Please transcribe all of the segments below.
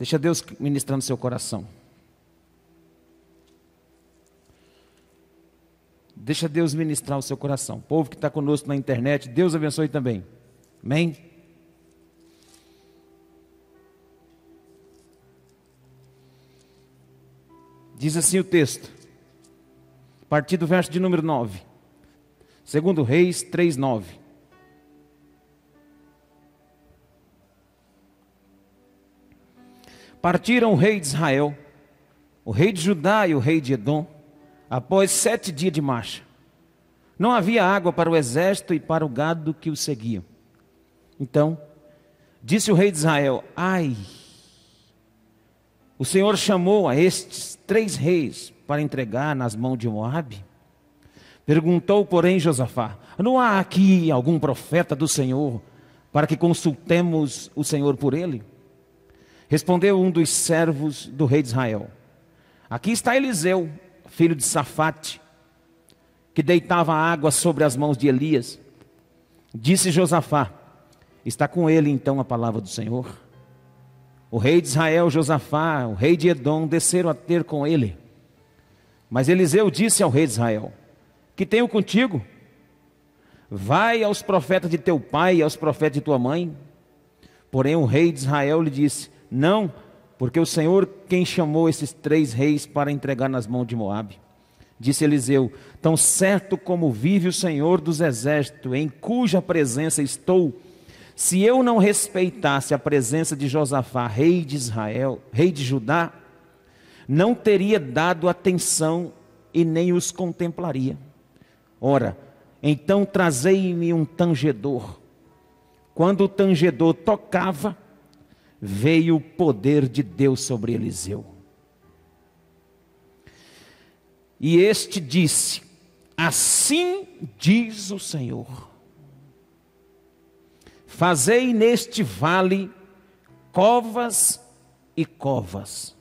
Deixa Deus ministrar no seu coração. Deixa Deus ministrar o seu coração. O povo que está conosco na internet, Deus abençoe também. Amém? Diz assim o texto, a partir do verso de número 9. Segundo Reis 3, 9. Partiram o rei de Israel, o rei de Judá e o rei de Edom, após sete dias de marcha. Não havia água para o exército e para o gado que o seguiam. Então, disse o rei de Israel: Ai, o Senhor chamou a estes três reis para entregar nas mãos de Moabe? Perguntou, porém, Josafá: Não há aqui algum profeta do Senhor para que consultemos o Senhor por ele? Respondeu um dos servos do rei de Israel: Aqui está Eliseu, filho de Safate, que deitava água sobre as mãos de Elias. Disse Josafá: Está com ele então a palavra do Senhor? O rei de Israel, Josafá, o rei de Edom, desceram a ter com ele. Mas Eliseu disse ao rei de Israel: Que tenho contigo? Vai aos profetas de teu pai e aos profetas de tua mãe. Porém o rei de Israel lhe disse: não, porque o Senhor quem chamou esses três reis para entregar nas mãos de Moabe. Disse Eliseu: Tão certo como vive o Senhor dos exércitos, em cuja presença estou, se eu não respeitasse a presença de Josafá, rei de Israel, rei de Judá, não teria dado atenção e nem os contemplaria. Ora, então trazei-me um tangedor. Quando o tangedor tocava, veio o poder de Deus sobre Eliseu. E este disse: Assim diz o Senhor: Fazei neste vale covas e covas.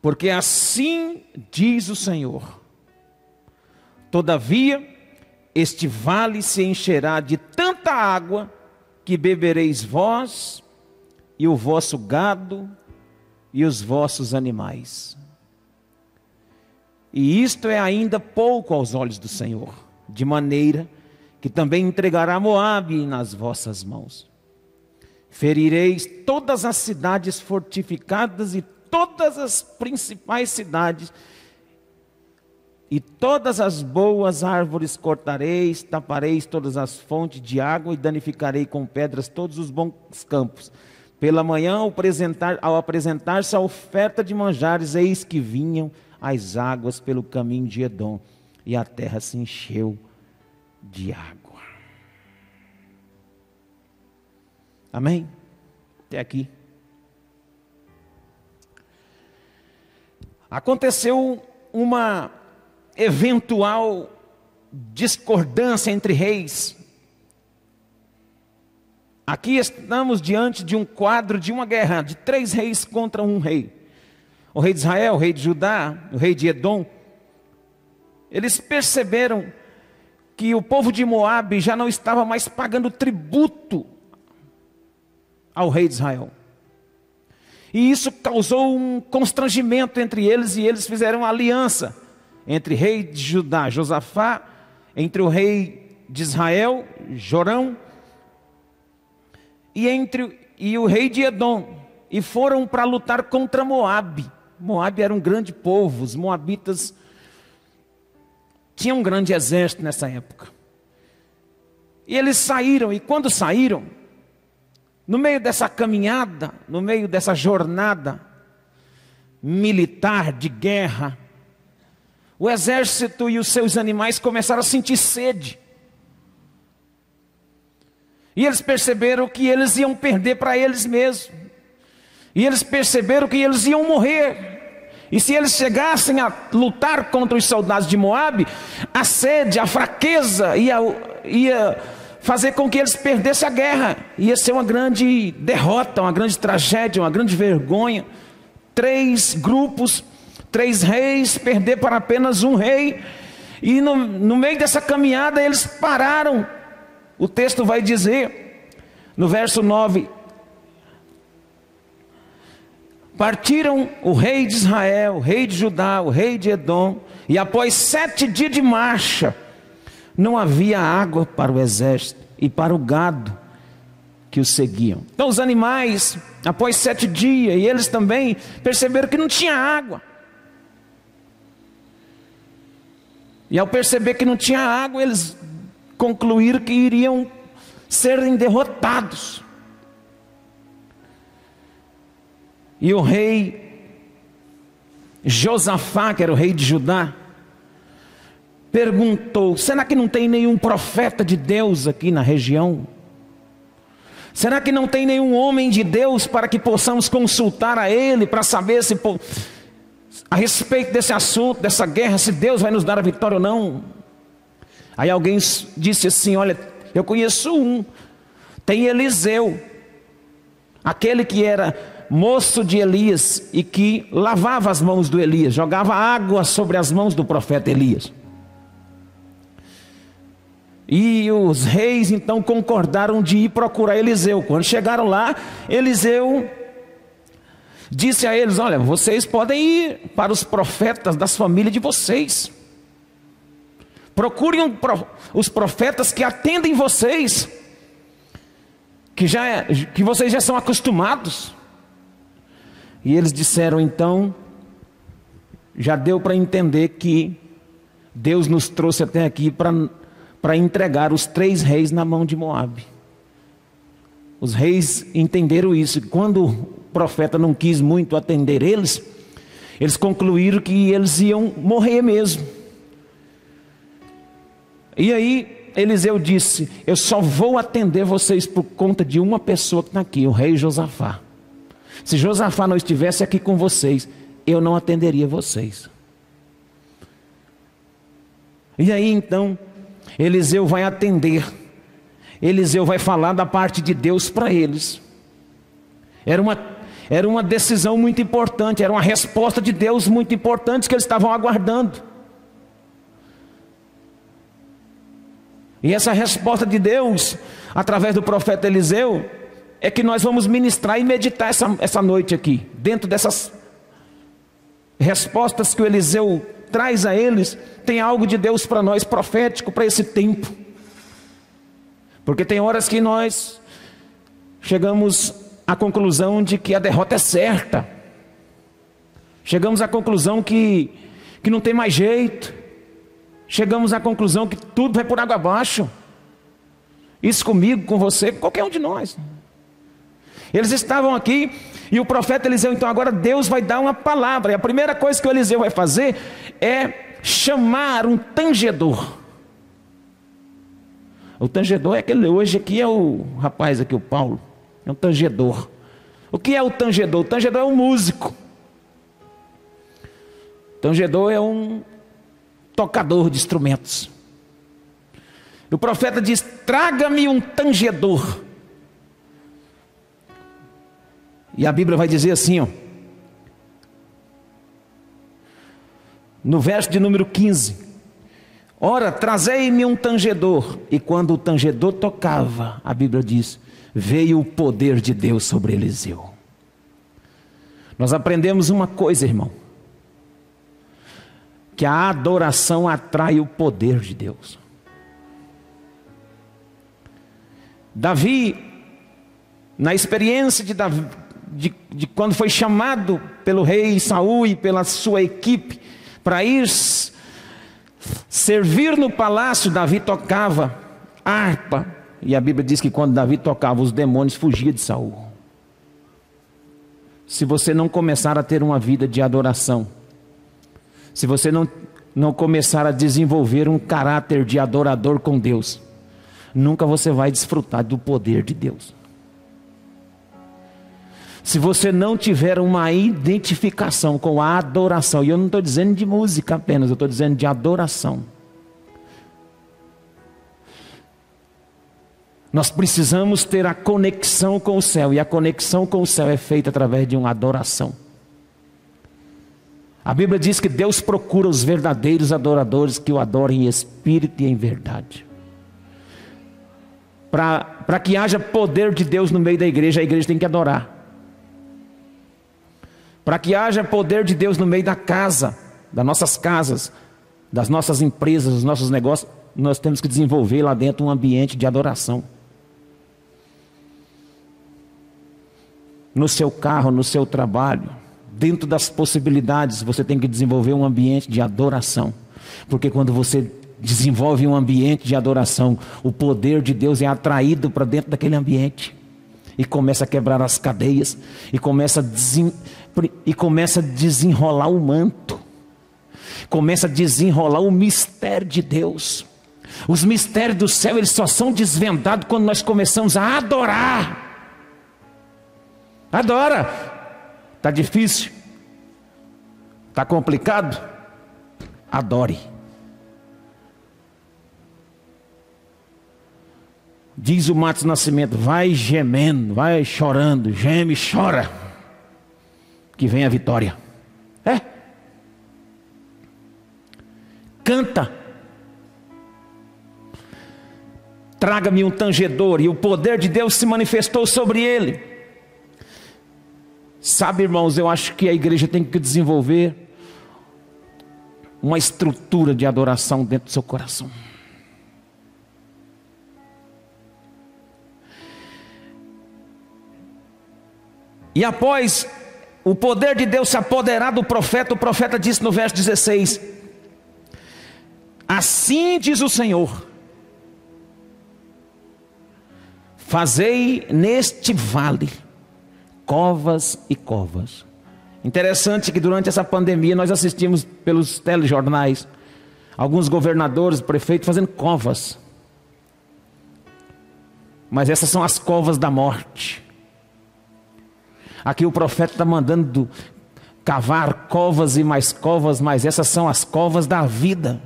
Porque assim diz o Senhor: Todavia, este vale se encherá de tanta água que bebereis vós e o vosso gado e os vossos animais. E isto é ainda pouco aos olhos do Senhor, de maneira que também entregará Moabe nas vossas mãos. Ferireis todas as cidades fortificadas e todas as principais cidades e todas as boas árvores cortareis, tapareis todas as fontes de água e danificarei com pedras todos os bons campos. Pela manhã, ao apresentar-se apresentar a oferta de manjares, eis que vinham as águas pelo caminho de Edom, e a terra se encheu de água. Amém? Até aqui. Aconteceu uma eventual discordância entre reis. Aqui estamos diante de um quadro de uma guerra de três reis contra um rei. O rei de Israel, o rei de Judá, o rei de Edom. Eles perceberam que o povo de Moabe já não estava mais pagando tributo ao rei de Israel. E isso causou um constrangimento entre eles e eles fizeram aliança entre rei de Judá, Josafá, entre o rei de Israel, Jorão, e entre e o rei de Edom, e foram para lutar contra Moabe. Moabe era um grande povo, os moabitas tinham um grande exército nessa época. E eles saíram, e quando saíram, no meio dessa caminhada, no meio dessa jornada militar de guerra, o exército e os seus animais começaram a sentir sede. E eles perceberam que eles iam perder para eles mesmos. E eles perceberam que eles iam morrer. E se eles chegassem a lutar contra os soldados de Moabe, a sede, a fraqueza ia, ia fazer com que eles perdessem a guerra. Ia ser uma grande derrota, uma grande tragédia, uma grande vergonha. Três grupos três reis, perder para apenas um rei. E no, no meio dessa caminhada eles pararam. O texto vai dizer, no verso 9: Partiram o rei de Israel, o rei de Judá, o rei de Edom, e após sete dias de marcha, não havia água para o exército e para o gado que os seguiam. Então, os animais, após sete dias, e eles também perceberam que não tinha água. E ao perceber que não tinha água, eles concluíram que iriam serem derrotados. E o rei Josafá, que era o rei de Judá, perguntou: será que não tem nenhum profeta de Deus aqui na região? Será que não tem nenhum homem de Deus para que possamos consultar a ele para saber se a respeito desse assunto, dessa guerra, se Deus vai nos dar a vitória ou não? Aí alguém disse assim: Olha, eu conheço um, tem Eliseu, aquele que era moço de Elias e que lavava as mãos do Elias, jogava água sobre as mãos do profeta Elias. E os reis então concordaram de ir procurar Eliseu. Quando chegaram lá, Eliseu disse a eles: Olha, vocês podem ir para os profetas das famílias de vocês. Procurem os profetas que atendem vocês, que, já, é, que vocês já são acostumados. E eles disseram então: já deu para entender que Deus nos trouxe até aqui para entregar os três reis na mão de Moabe. Os reis entenderam isso. Quando profeta não quis muito atender eles, eles concluíram que eles iam morrer mesmo. E aí Eliseu disse: Eu só vou atender vocês por conta de uma pessoa que está aqui, o rei Josafá. Se Josafá não estivesse aqui com vocês, eu não atenderia vocês. E aí então Eliseu vai atender, Eliseu vai falar da parte de Deus para eles. Era uma, era uma decisão muito importante, era uma resposta de Deus muito importante que eles estavam aguardando. E essa resposta de Deus, através do profeta Eliseu, é que nós vamos ministrar e meditar essa, essa noite aqui, dentro dessas respostas que o Eliseu traz a eles, tem algo de Deus para nós profético para esse tempo. Porque tem horas que nós chegamos à conclusão de que a derrota é certa. Chegamos à conclusão que, que não tem mais jeito. Chegamos à conclusão que tudo vai por água abaixo. Isso comigo, com você, com qualquer um de nós. Eles estavam aqui e o profeta Eliseu, então agora Deus vai dar uma palavra. E a primeira coisa que o Eliseu vai fazer é chamar um tangedor. O tangedor é aquele hoje aqui é o rapaz aqui, o Paulo. É um tangedor. O que é o tangedor? O tangedor é um músico. O tangedor é um tocador de instrumentos. O profeta diz: Traga-me um tangedor. E a Bíblia vai dizer assim, ó. No verso de número 15. Ora, trazei-me um tangedor. E quando o tangedor tocava, a Bíblia diz: veio o poder de Deus sobre Eliseu. Nós aprendemos uma coisa, irmão: que a adoração atrai o poder de Deus. Davi, na experiência de Davi, de, de quando foi chamado pelo rei Saul e pela sua equipe para ir servir no palácio, Davi tocava harpa. E a Bíblia diz que quando Davi tocava, os demônios fugiam de Saul. Se você não começar a ter uma vida de adoração, se você não, não começar a desenvolver um caráter de adorador com Deus, nunca você vai desfrutar do poder de Deus se você não tiver uma identificação com a adoração, e eu não estou dizendo de música apenas, eu estou dizendo de adoração. Nós precisamos ter a conexão com o céu, e a conexão com o céu é feita através de uma adoração. A Bíblia diz que Deus procura os verdadeiros adoradores que o adorem em espírito e em verdade. Para que haja poder de Deus no meio da igreja, a igreja tem que adorar. Para que haja poder de Deus no meio da casa, das nossas casas, das nossas empresas, dos nossos negócios, nós temos que desenvolver lá dentro um ambiente de adoração. No seu carro, no seu trabalho, dentro das possibilidades, você tem que desenvolver um ambiente de adoração. Porque quando você desenvolve um ambiente de adoração, o poder de Deus é atraído para dentro daquele ambiente e começa a quebrar as cadeias e começa a, desen... e começa a desenrolar o manto, começa a desenrolar o mistério de Deus. Os mistérios do céu eles só são desvendados quando nós começamos a adorar. Adora. Tá difícil? Tá complicado? Adore. Diz o Matos Nascimento: vai gemendo, vai chorando, geme, chora, que vem a vitória. É. Canta. Traga-me um tangedor, e o poder de Deus se manifestou sobre ele. Sabe, irmãos, eu acho que a igreja tem que desenvolver uma estrutura de adoração dentro do seu coração. E após o poder de Deus se apoderar do profeta, o profeta disse no verso 16: Assim diz o Senhor: Fazei neste vale covas e covas. Interessante que durante essa pandemia nós assistimos pelos telejornais alguns governadores, prefeitos fazendo covas. Mas essas são as covas da morte. Aqui o profeta está mandando cavar covas e mais covas, mas essas são as covas da vida.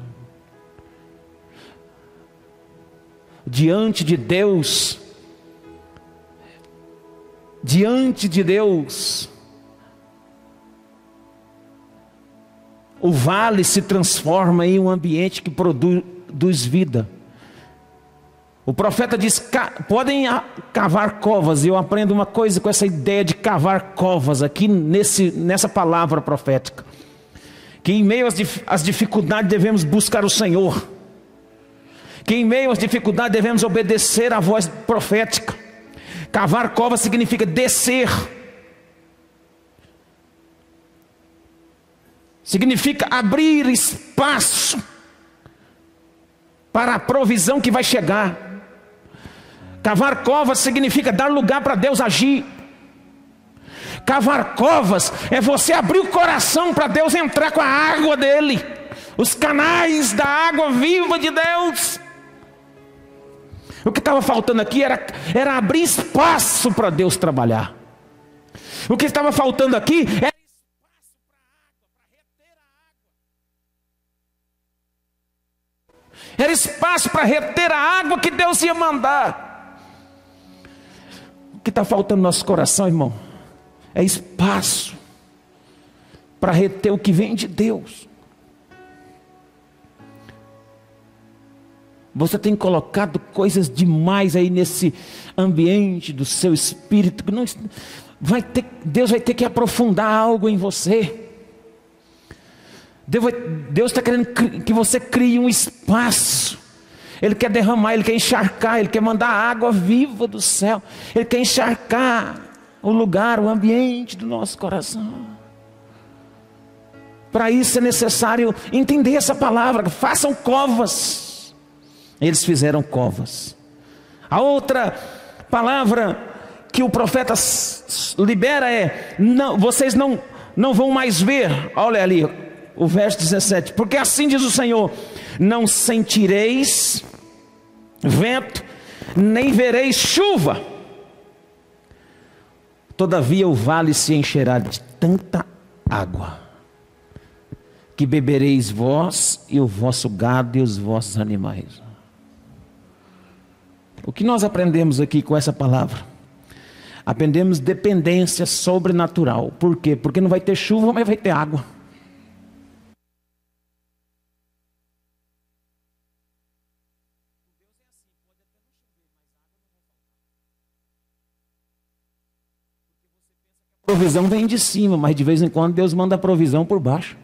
Diante de Deus, diante de Deus, o vale se transforma em um ambiente que produz vida. O profeta diz: podem cavar covas, e eu aprendo uma coisa com essa ideia de cavar covas aqui nesse, nessa palavra profética. Que em meio às dificuldades devemos buscar o Senhor, que em meio às dificuldades devemos obedecer à voz profética. Cavar covas significa descer, significa abrir espaço para a provisão que vai chegar. Cavar covas significa dar lugar para Deus agir. Cavar covas é você abrir o coração para Deus entrar com a água dele, os canais da água viva de Deus. O que estava faltando aqui era, era abrir espaço para Deus trabalhar. O que estava faltando aqui era. Era espaço para reter a água que Deus ia mandar. O que está faltando no nosso coração, irmão? É espaço para reter o que vem de Deus. Você tem colocado coisas demais aí nesse ambiente do seu espírito não vai ter, Deus vai ter que aprofundar algo em você. Deus está querendo que você crie um espaço ele quer derramar, Ele quer encharcar, Ele quer mandar água viva do céu. Ele quer encharcar o lugar, o ambiente do nosso coração. Para isso é necessário entender essa palavra. Façam covas. Eles fizeram covas. A outra palavra que o profeta libera é: não, vocês não, não vão mais ver. Olha ali, o verso 17. Porque assim diz o Senhor: não sentireis vento, nem vereis chuva. Todavia o vale se encherá de tanta água, que bebereis vós e o vosso gado e os vossos animais. O que nós aprendemos aqui com essa palavra? Aprendemos dependência sobrenatural. Por quê? Porque não vai ter chuva, mas vai ter água. provisão vem de cima, mas de vez em quando Deus manda a provisão por baixo.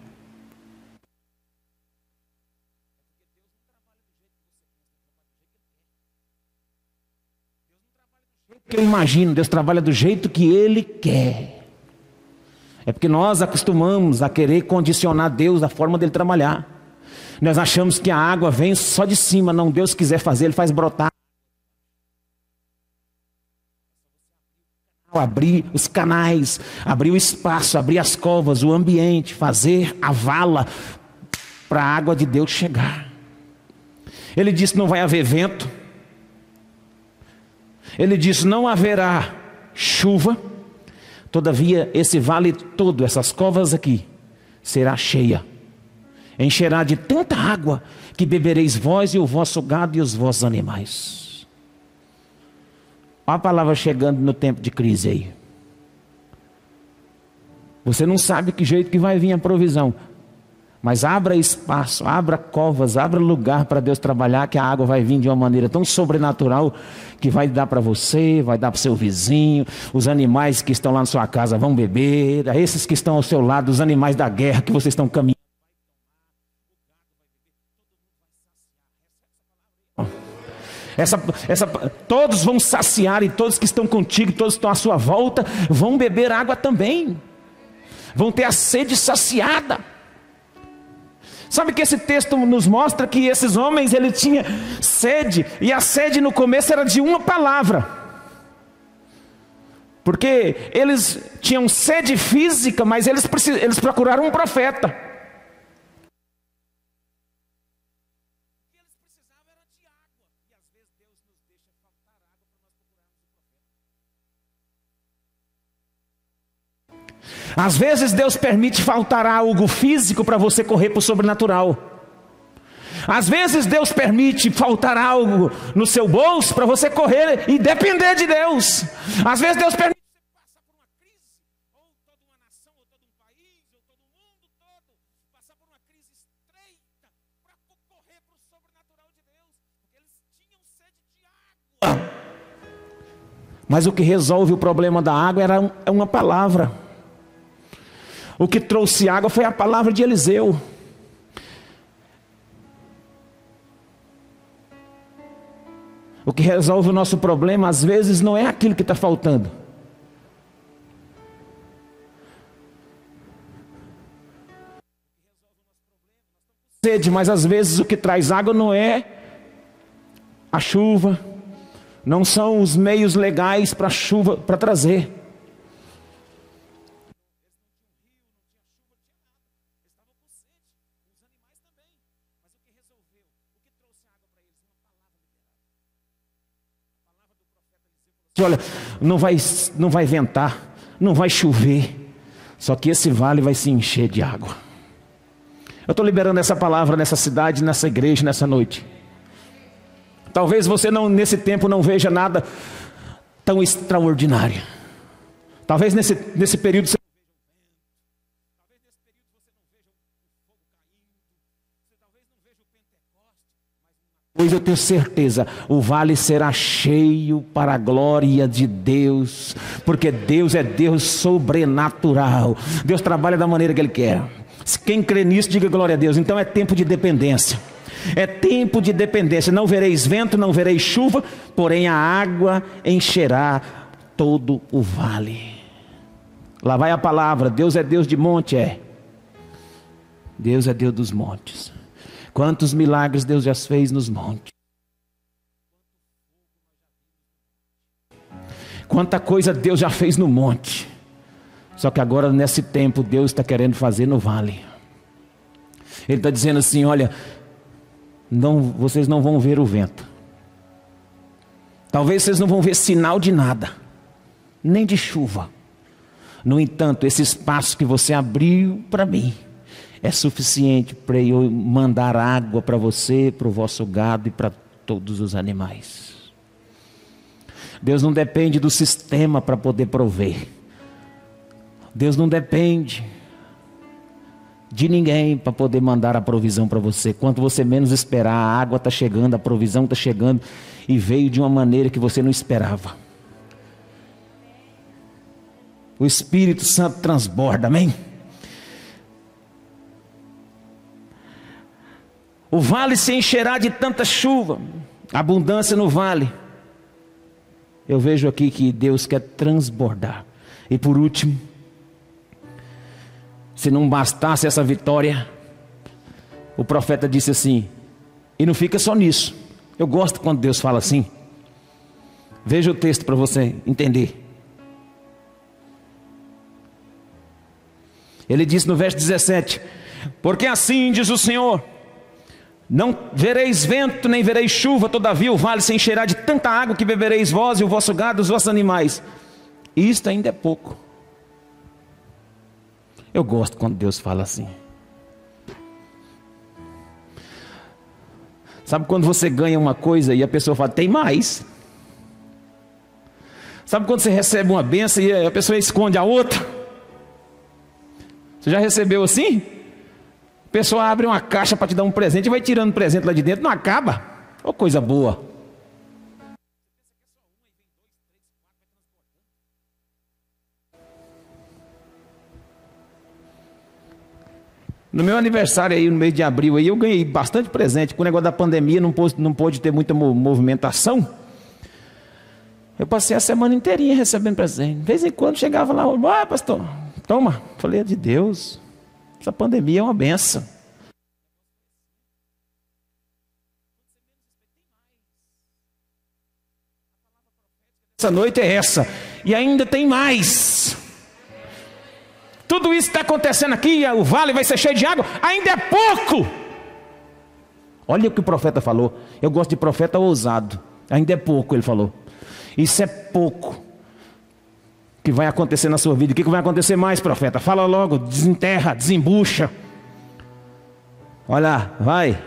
Eu imagino, Deus trabalha do jeito que Ele quer. É porque nós acostumamos a querer condicionar Deus da forma dele trabalhar. Nós achamos que a água vem só de cima, não Deus quiser fazer, Ele faz brotar. Abrir os canais, abrir o espaço, abrir as covas, o ambiente, fazer a vala para a água de Deus chegar. Ele disse: não vai haver vento, ele diz: Não haverá chuva, todavia esse vale todo, essas covas aqui, será cheia. Encherá de tanta água que bebereis vós e o vosso gado e os vossos animais. Olha a palavra chegando no tempo de crise aí. Você não sabe que jeito que vai vir a provisão. Mas abra espaço, abra covas, abra lugar para Deus trabalhar, que a água vai vir de uma maneira tão sobrenatural que vai dar para você, vai dar para o seu vizinho, os animais que estão lá na sua casa vão beber, esses que estão ao seu lado, os animais da guerra que vocês estão caminhando. Essa, essa, todos vão saciar e todos que estão contigo, todos que estão à sua volta, vão beber água também, vão ter a sede saciada. Sabe que esse texto nos mostra que esses homens ele tinha sede e a sede no começo era de uma palavra. Porque eles tinham sede física, mas eles, eles procuraram um profeta. Às vezes Deus permite faltar algo físico para você correr para o sobrenatural. Às vezes Deus permite faltar algo no seu bolso para você correr e depender de Deus. Às vezes Deus permite Mas o que resolve o problema da água era é uma palavra. O que trouxe água foi a palavra de Eliseu. O que resolve o nosso problema, às vezes, não é aquilo que está faltando. Sede, mas às vezes o que traz água não é a chuva, não são os meios legais para a chuva para trazer. Olha, não vai, não vai ventar, não vai chover, só que esse vale vai se encher de água. Eu estou liberando essa palavra nessa cidade, nessa igreja, nessa noite. Talvez você não nesse tempo não veja nada tão extraordinário. Talvez nesse, nesse período você Pois eu tenho certeza, o vale será cheio para a glória de Deus, porque Deus é Deus sobrenatural. Deus trabalha da maneira que Ele quer. Quem crê nisso, diga glória a Deus. Então é tempo de dependência. É tempo de dependência. Não vereis vento, não vereis chuva, porém a água encherá todo o vale. Lá vai a palavra: Deus é Deus de monte, é. Deus é Deus dos montes. Quantos milagres Deus já fez nos montes. Quanta coisa Deus já fez no monte. Só que agora, nesse tempo, Deus está querendo fazer no vale. Ele está dizendo assim: olha, não, vocês não vão ver o vento. Talvez vocês não vão ver sinal de nada, nem de chuva. No entanto, esse espaço que você abriu para mim, é suficiente para eu mandar água para você, para o vosso gado e para todos os animais. Deus não depende do sistema para poder prover. Deus não depende de ninguém para poder mandar a provisão para você. Quanto você menos esperar, a água está chegando, a provisão está chegando e veio de uma maneira que você não esperava. o Espírito Santo transborda, amém? O vale se encherá de tanta chuva, abundância no vale. Eu vejo aqui que Deus quer transbordar. E por último, se não bastasse essa vitória, o profeta disse assim: e não fica só nisso. Eu gosto quando Deus fala assim. Veja o texto para você entender. Ele disse no verso 17: Porque assim diz o Senhor: Não vereis vento, nem vereis chuva, todavia o vale se encherá de tanta água que bebereis vós e o vosso gado e os vossos animais. Isto ainda é pouco. Eu gosto quando Deus fala assim. Sabe quando você ganha uma coisa e a pessoa fala, tem mais? Sabe quando você recebe uma benção e a pessoa esconde a outra? Você já recebeu assim? Pessoa abre uma caixa para te dar um presente e vai tirando presente lá de dentro, não acaba. Ô oh, coisa boa. No meu aniversário aí, no mês de abril, aí, eu ganhei bastante presente. Com o negócio da pandemia, não pôde, não pôde ter muita movimentação. Eu passei a semana inteirinha recebendo presente. De vez em quando chegava lá, ah, pastor, toma. Falei, é de Deus. Essa pandemia é uma benção. Essa noite é essa. E ainda tem mais. Tudo isso está acontecendo aqui, o vale vai ser cheio de água, ainda é pouco. Olha o que o profeta falou. Eu gosto de profeta ousado. Ainda é pouco, ele falou. Isso é pouco que vai acontecer na sua vida. O que vai acontecer mais, profeta? Fala logo, desenterra, desembucha. Olha, vai.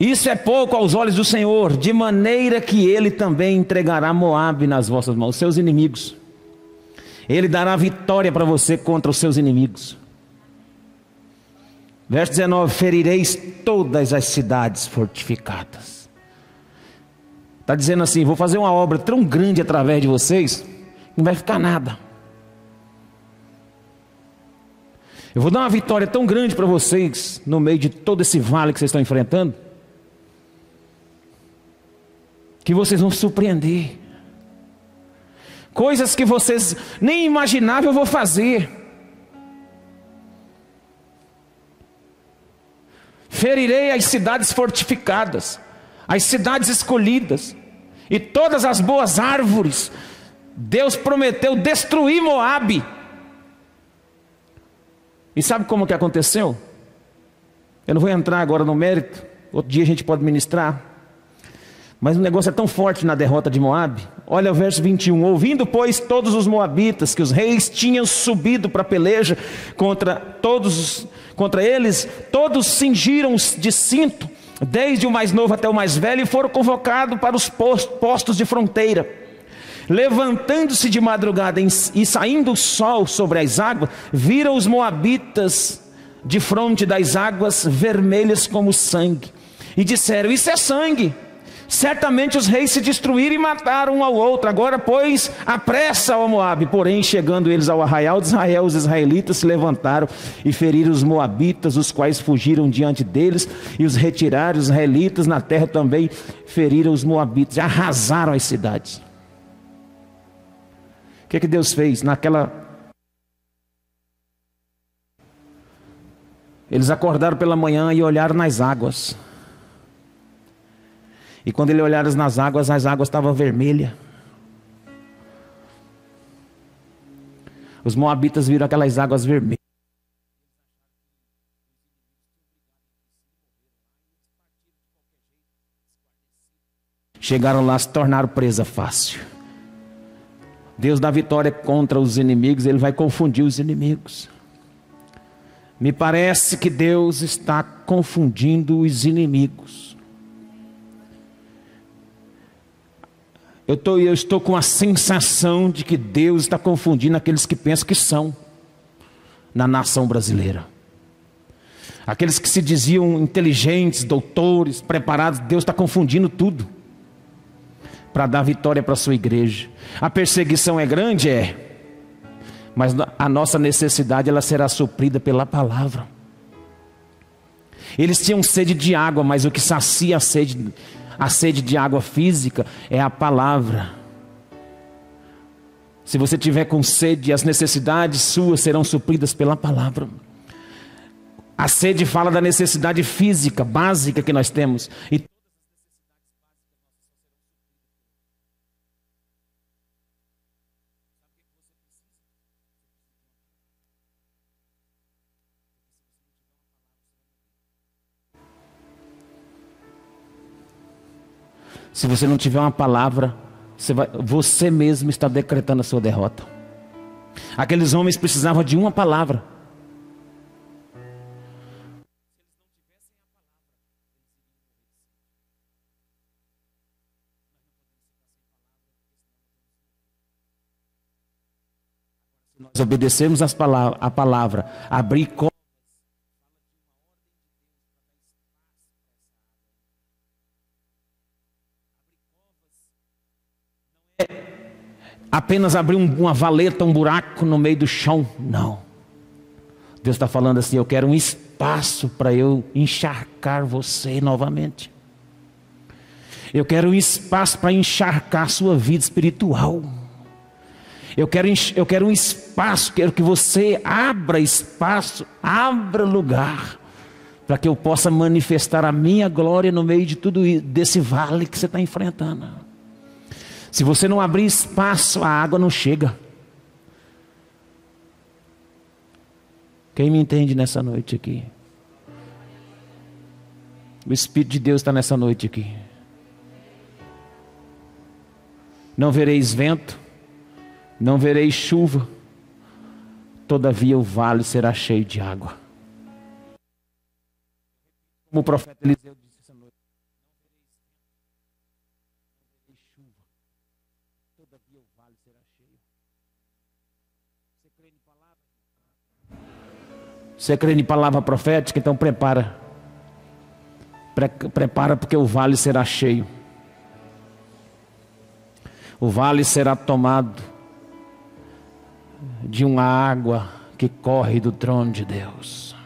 Isso é pouco aos olhos do Senhor, de maneira que ele também entregará Moabe nas vossas mãos, seus inimigos. Ele dará vitória para você contra os seus inimigos. Verso 19: Ferireis todas as cidades fortificadas. Está dizendo assim: vou fazer uma obra tão grande através de vocês, não vai ficar nada. Eu vou dar uma vitória tão grande para vocês, no meio de todo esse vale que vocês estão enfrentando que vocês vão surpreender. Coisas que vocês nem imaginavam eu vou fazer. Ferirei as cidades fortificadas, as cidades escolhidas, e todas as boas árvores. Deus prometeu destruir Moabe. E sabe como que aconteceu? Eu não vou entrar agora no mérito, outro dia a gente pode ministrar. Mas o negócio é tão forte na derrota de Moabe. Olha o verso 21. Ouvindo, pois, todos os moabitas que os reis tinham subido para a peleja contra todos, contra eles, todos cingiram de cinto, desde o mais novo até o mais velho, e foram convocados para os postos de fronteira. Levantando-se de madrugada e saindo o sol sobre as águas, viram os moabitas de fronte das águas vermelhas como sangue, e disseram: Isso é sangue. Certamente os reis se destruíram e mataram um ao outro. Agora, pois, apressa ao Moabe. Porém, chegando eles ao arraial de Israel, os israelitas se levantaram e feriram os moabitas, os quais fugiram diante deles, e os retiraram. Os israelitas na terra também feriram os moabitas, arrasaram as cidades. O que, é que Deus fez naquela Eles acordaram pela manhã e olharam nas águas. E quando ele olharam nas águas, as águas estavam vermelhas. Os moabitas viram aquelas águas vermelhas. Chegaram lá, se tornaram presa fácil. Deus dá vitória contra os inimigos, Ele vai confundir os inimigos. Me parece que Deus está confundindo os inimigos. Eu, tô, eu estou com a sensação de que Deus está confundindo aqueles que pensam que são na nação brasileira. Aqueles que se diziam inteligentes, doutores, preparados, Deus está confundindo tudo. para dar vitória para a sua igreja. A perseguição é grande? É. Mas a nossa necessidade ela será suprida pela palavra. Eles tinham sede de água, mas o que sacia a sede, a sede de água física é a palavra. Se você tiver com sede, as necessidades suas serão supridas pela palavra. A sede fala da necessidade física, básica que nós temos. E Se você não tiver uma palavra, você, vai, você mesmo está decretando a sua derrota. Aqueles homens precisavam de uma palavra. Nós as palavras, a palavra, abrir apenas abrir uma valeta, um buraco no meio do chão. Não. Deus está falando assim: eu quero um espaço para eu encharcar você novamente. Eu quero um espaço para encharcar sua vida espiritual. Eu quero, eu quero um espaço, quero que você abra espaço, abra lugar, para que eu possa manifestar a minha glória no meio de tudo isso, desse vale que você está enfrentando. Se você não abrir espaço, a água não chega. Quem me entende nessa noite aqui? O Espírito de Deus está nessa noite aqui. Não vereis vento, não vereis chuva, todavia o vale será cheio de água. Como o profeta Eliseu disse. Você crê em palavra profética? Então prepara. Pre prepara porque o vale será cheio. O vale será tomado de uma água que corre do trono de Deus.